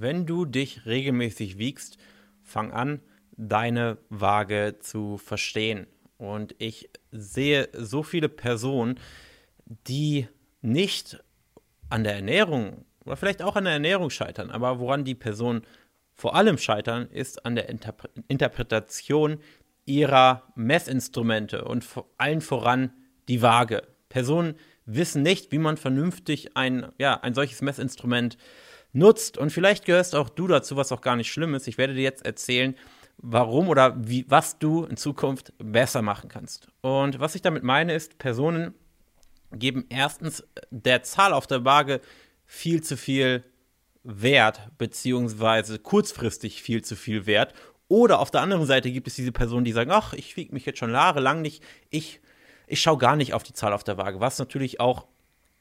wenn du dich regelmäßig wiegst, fang an, deine Waage zu verstehen. Und ich sehe so viele Personen, die nicht an der Ernährung oder vielleicht auch an der Ernährung scheitern, aber woran die Personen vor allem scheitern, ist an der Interpre Interpretation ihrer Messinstrumente und vor allen voran die Waage. Personen wissen nicht, wie man vernünftig ein, ja, ein solches Messinstrument nutzt. Und vielleicht gehörst auch du dazu, was auch gar nicht schlimm ist. Ich werde dir jetzt erzählen, warum oder wie, was du in Zukunft besser machen kannst. Und was ich damit meine, ist, Personen geben erstens der Zahl auf der Waage viel zu viel Wert, beziehungsweise kurzfristig viel zu viel Wert. Oder auf der anderen Seite gibt es diese Personen, die sagen, ach, ich wiege mich jetzt schon jahrelang nicht, ich, ich schaue gar nicht auf die Zahl auf der Waage, was natürlich auch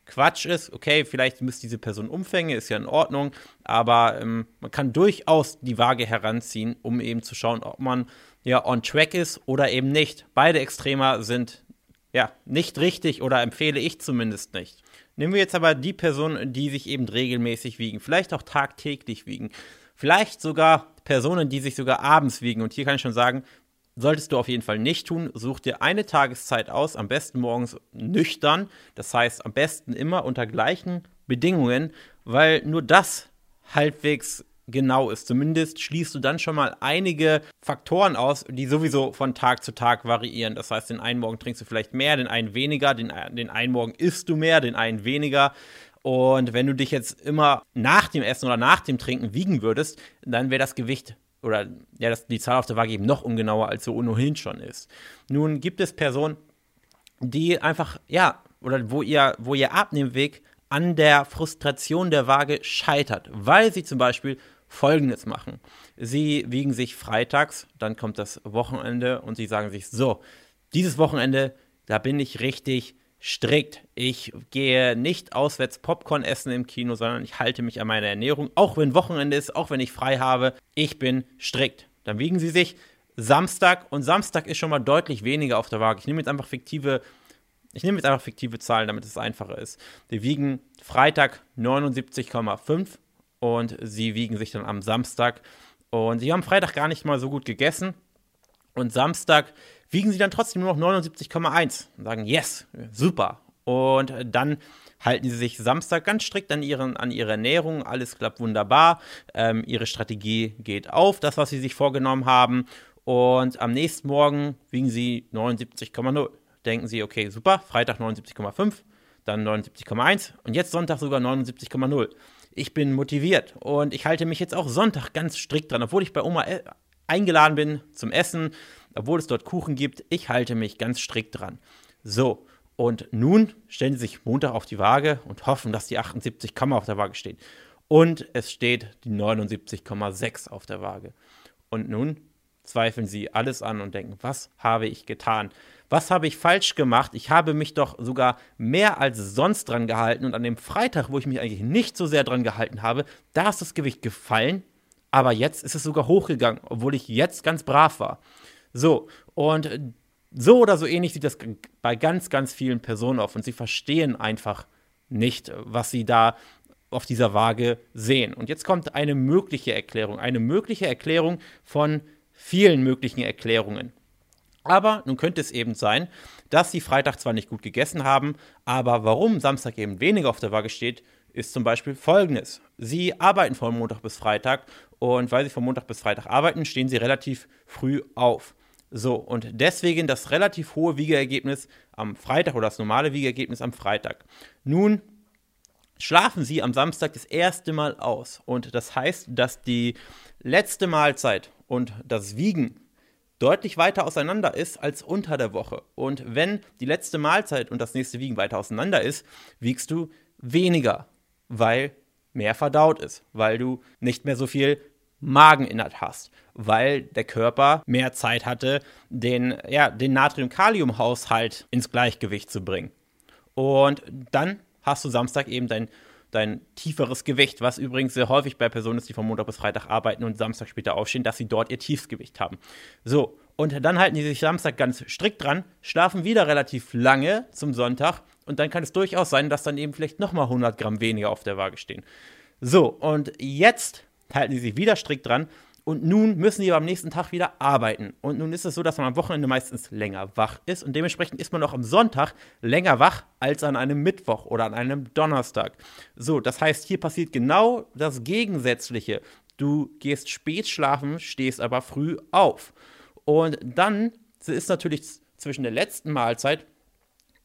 Quatsch ist. Okay, vielleicht misst diese Person Umfänge, ist ja in Ordnung, aber ähm, man kann durchaus die Waage heranziehen, um eben zu schauen, ob man ja on track ist oder eben nicht. Beide Extremer sind ja nicht richtig oder empfehle ich zumindest nicht. Nehmen wir jetzt aber die Personen, die sich eben regelmäßig wiegen, vielleicht auch tagtäglich wiegen, vielleicht sogar Personen, die sich sogar abends wiegen. Und hier kann ich schon sagen, solltest du auf jeden Fall nicht tun. Such dir eine Tageszeit aus, am besten morgens nüchtern. Das heißt, am besten immer unter gleichen Bedingungen, weil nur das halbwegs genau ist. Zumindest schließt du dann schon mal einige Faktoren aus, die sowieso von Tag zu Tag variieren. Das heißt, den einen Morgen trinkst du vielleicht mehr, den einen weniger, den, den einen Morgen isst du mehr, den einen weniger. Und wenn du dich jetzt immer nach dem Essen oder nach dem Trinken wiegen würdest, dann wäre das Gewicht oder ja, das, die Zahl auf der Waage eben noch ungenauer, als so ohnehin schon ist. Nun gibt es Personen, die einfach, ja, oder wo ihr, wo ihr Abnehmweg an der Frustration der Waage scheitert, weil sie zum Beispiel Folgendes machen. Sie wiegen sich freitags, dann kommt das Wochenende und sie sagen sich, so, dieses Wochenende, da bin ich richtig strikt. Ich gehe nicht auswärts Popcorn essen im Kino, sondern ich halte mich an meine Ernährung, auch wenn Wochenende ist, auch wenn ich frei habe. Ich bin strikt. Dann wiegen sie sich Samstag und Samstag ist schon mal deutlich weniger auf der Waage. Ich nehme jetzt einfach fiktive ich nehme jetzt einfach fiktive Zahlen, damit es einfacher ist. Die wiegen Freitag 79,5 und sie wiegen sich dann am Samstag. Und sie haben Freitag gar nicht mal so gut gegessen. Und Samstag wiegen sie dann trotzdem nur noch 79,1 und sagen, yes, super. Und dann halten sie sich Samstag ganz strikt an, ihren, an ihre Ernährung. Alles klappt wunderbar. Ähm, ihre Strategie geht auf, das, was sie sich vorgenommen haben. Und am nächsten Morgen wiegen sie 79,0. Denken sie, okay, super, Freitag 79,5, dann 79,1 und jetzt Sonntag sogar 79,0. Ich bin motiviert und ich halte mich jetzt auch Sonntag ganz strikt dran, obwohl ich bei Oma eingeladen bin zum Essen obwohl es dort Kuchen gibt. Ich halte mich ganz strikt dran. So, und nun stellen sie sich Montag auf die Waage und hoffen, dass die 78, auf der Waage steht. Und es steht die 79,6 auf der Waage. Und nun zweifeln sie alles an und denken, was habe ich getan? Was habe ich falsch gemacht? Ich habe mich doch sogar mehr als sonst dran gehalten und an dem Freitag, wo ich mich eigentlich nicht so sehr dran gehalten habe, da ist das Gewicht gefallen, aber jetzt ist es sogar hochgegangen, obwohl ich jetzt ganz brav war. So, und so oder so ähnlich sieht das bei ganz, ganz vielen Personen auf und sie verstehen einfach nicht, was sie da auf dieser Waage sehen. Und jetzt kommt eine mögliche Erklärung, eine mögliche Erklärung von vielen möglichen Erklärungen. Aber nun könnte es eben sein, dass sie Freitag zwar nicht gut gegessen haben, aber warum Samstag eben weniger auf der Waage steht, ist zum Beispiel folgendes. Sie arbeiten von Montag bis Freitag und weil sie von Montag bis Freitag arbeiten, stehen sie relativ früh auf. So, und deswegen das relativ hohe Wiegeergebnis am Freitag oder das normale Wiegeergebnis am Freitag. Nun schlafen Sie am Samstag das erste Mal aus. Und das heißt, dass die letzte Mahlzeit und das Wiegen deutlich weiter auseinander ist als unter der Woche. Und wenn die letzte Mahlzeit und das nächste Wiegen weiter auseinander ist, wiegst du weniger, weil mehr verdaut ist, weil du nicht mehr so viel Mageninhalt hast, weil der Körper mehr Zeit hatte, den, ja, den Natrium-Kalium-Haushalt ins Gleichgewicht zu bringen. Und dann hast du Samstag eben dein, dein tieferes Gewicht, was übrigens sehr häufig bei Personen ist, die von Montag bis Freitag arbeiten und Samstag später aufstehen, dass sie dort ihr Tiefsgewicht haben. So, und dann halten die sich Samstag ganz strikt dran, schlafen wieder relativ lange zum Sonntag und dann kann es durchaus sein, dass dann eben vielleicht nochmal 100 Gramm weniger auf der Waage stehen. So, und jetzt halten sie sich wieder strikt dran. Und nun müssen sie aber am nächsten Tag wieder arbeiten. Und nun ist es so, dass man am Wochenende meistens länger wach ist. Und dementsprechend ist man auch am Sonntag länger wach als an einem Mittwoch oder an einem Donnerstag. So, das heißt, hier passiert genau das Gegensätzliche. Du gehst spät schlafen, stehst aber früh auf. Und dann ist natürlich zwischen der letzten Mahlzeit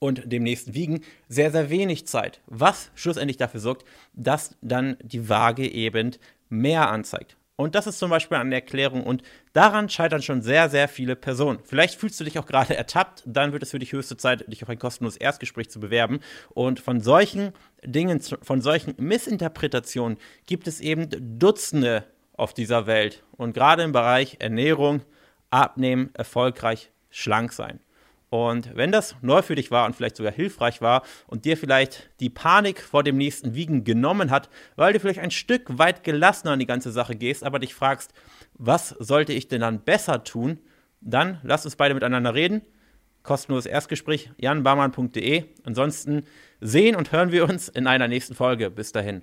und dem nächsten Wiegen sehr, sehr wenig Zeit. Was schlussendlich dafür sorgt, dass dann die Waage eben mehr anzeigt. Und das ist zum Beispiel eine Erklärung und daran scheitern schon sehr, sehr viele Personen. Vielleicht fühlst du dich auch gerade ertappt, dann wird es für dich höchste Zeit, dich auf ein kostenloses Erstgespräch zu bewerben. Und von solchen Dingen, von solchen Missinterpretationen gibt es eben Dutzende auf dieser Welt. Und gerade im Bereich Ernährung, Abnehmen, erfolgreich, schlank sein. Und wenn das neu für dich war und vielleicht sogar hilfreich war und dir vielleicht die Panik vor dem nächsten Wiegen genommen hat, weil du vielleicht ein Stück weit gelassener an die ganze Sache gehst, aber dich fragst, was sollte ich denn dann besser tun, dann lass uns beide miteinander reden. Kostenloses Erstgespräch, janbarmann.de. Ansonsten sehen und hören wir uns in einer nächsten Folge. Bis dahin.